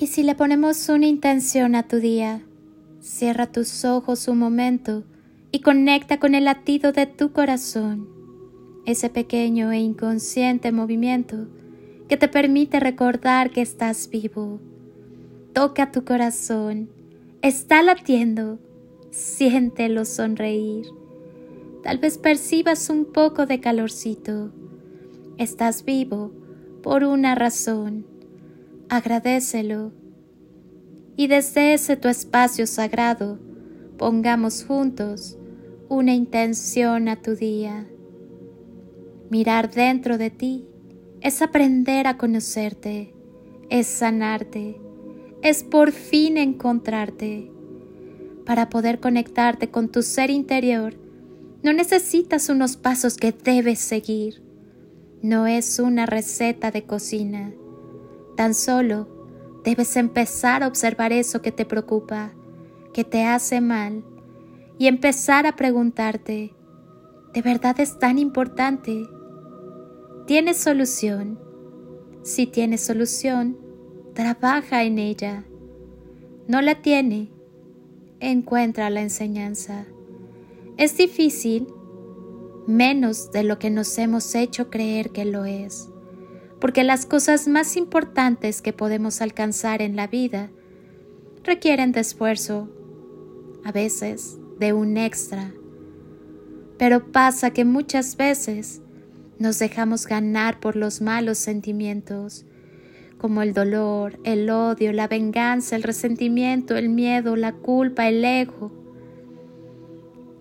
Y si le ponemos una intención a tu día, cierra tus ojos un momento y conecta con el latido de tu corazón, ese pequeño e inconsciente movimiento que te permite recordar que estás vivo. Toca tu corazón, está latiendo, siéntelo sonreír. Tal vez percibas un poco de calorcito. Estás vivo por una razón agradecelo. Y desde ese tu espacio sagrado, pongamos juntos una intención a tu día. Mirar dentro de ti es aprender a conocerte, es sanarte, es por fin encontrarte. Para poder conectarte con tu ser interior, no necesitas unos pasos que debes seguir. No es una receta de cocina Tan solo debes empezar a observar eso que te preocupa, que te hace mal, y empezar a preguntarte, ¿de verdad es tan importante? ¿Tienes solución? Si tienes solución, trabaja en ella. No la tiene, encuentra la enseñanza. Es difícil, menos de lo que nos hemos hecho creer que lo es porque las cosas más importantes que podemos alcanzar en la vida requieren de esfuerzo, a veces de un extra. Pero pasa que muchas veces nos dejamos ganar por los malos sentimientos, como el dolor, el odio, la venganza, el resentimiento, el miedo, la culpa, el ego.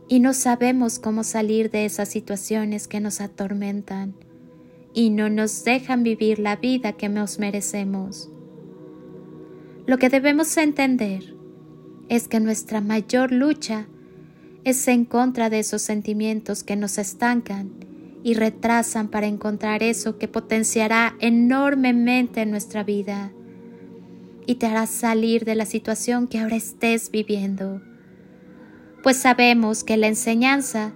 Y no sabemos cómo salir de esas situaciones que nos atormentan y no nos dejan vivir la vida que nos merecemos. Lo que debemos entender es que nuestra mayor lucha es en contra de esos sentimientos que nos estancan y retrasan para encontrar eso que potenciará enormemente nuestra vida y te hará salir de la situación que ahora estés viviendo. Pues sabemos que la enseñanza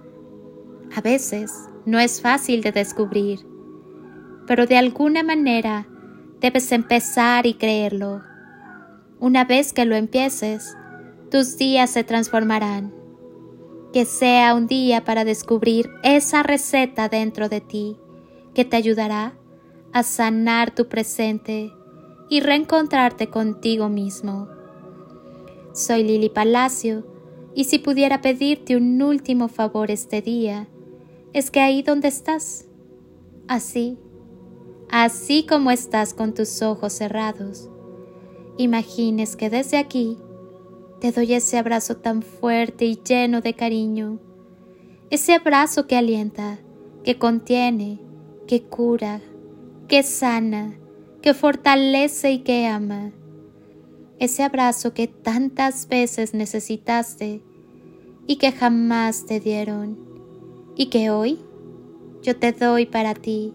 a veces no es fácil de descubrir pero de alguna manera debes empezar y creerlo. Una vez que lo empieces, tus días se transformarán. Que sea un día para descubrir esa receta dentro de ti que te ayudará a sanar tu presente y reencontrarte contigo mismo. Soy Lili Palacio y si pudiera pedirte un último favor este día, es que ahí donde estás, así así como estás con tus ojos cerrados, imagines que desde aquí te doy ese abrazo tan fuerte y lleno de cariño, ese abrazo que alienta, que contiene, que cura, que sana, que fortalece y que ama. Ese abrazo que tantas veces necesitaste y que jamás te dieron y que hoy yo te doy para ti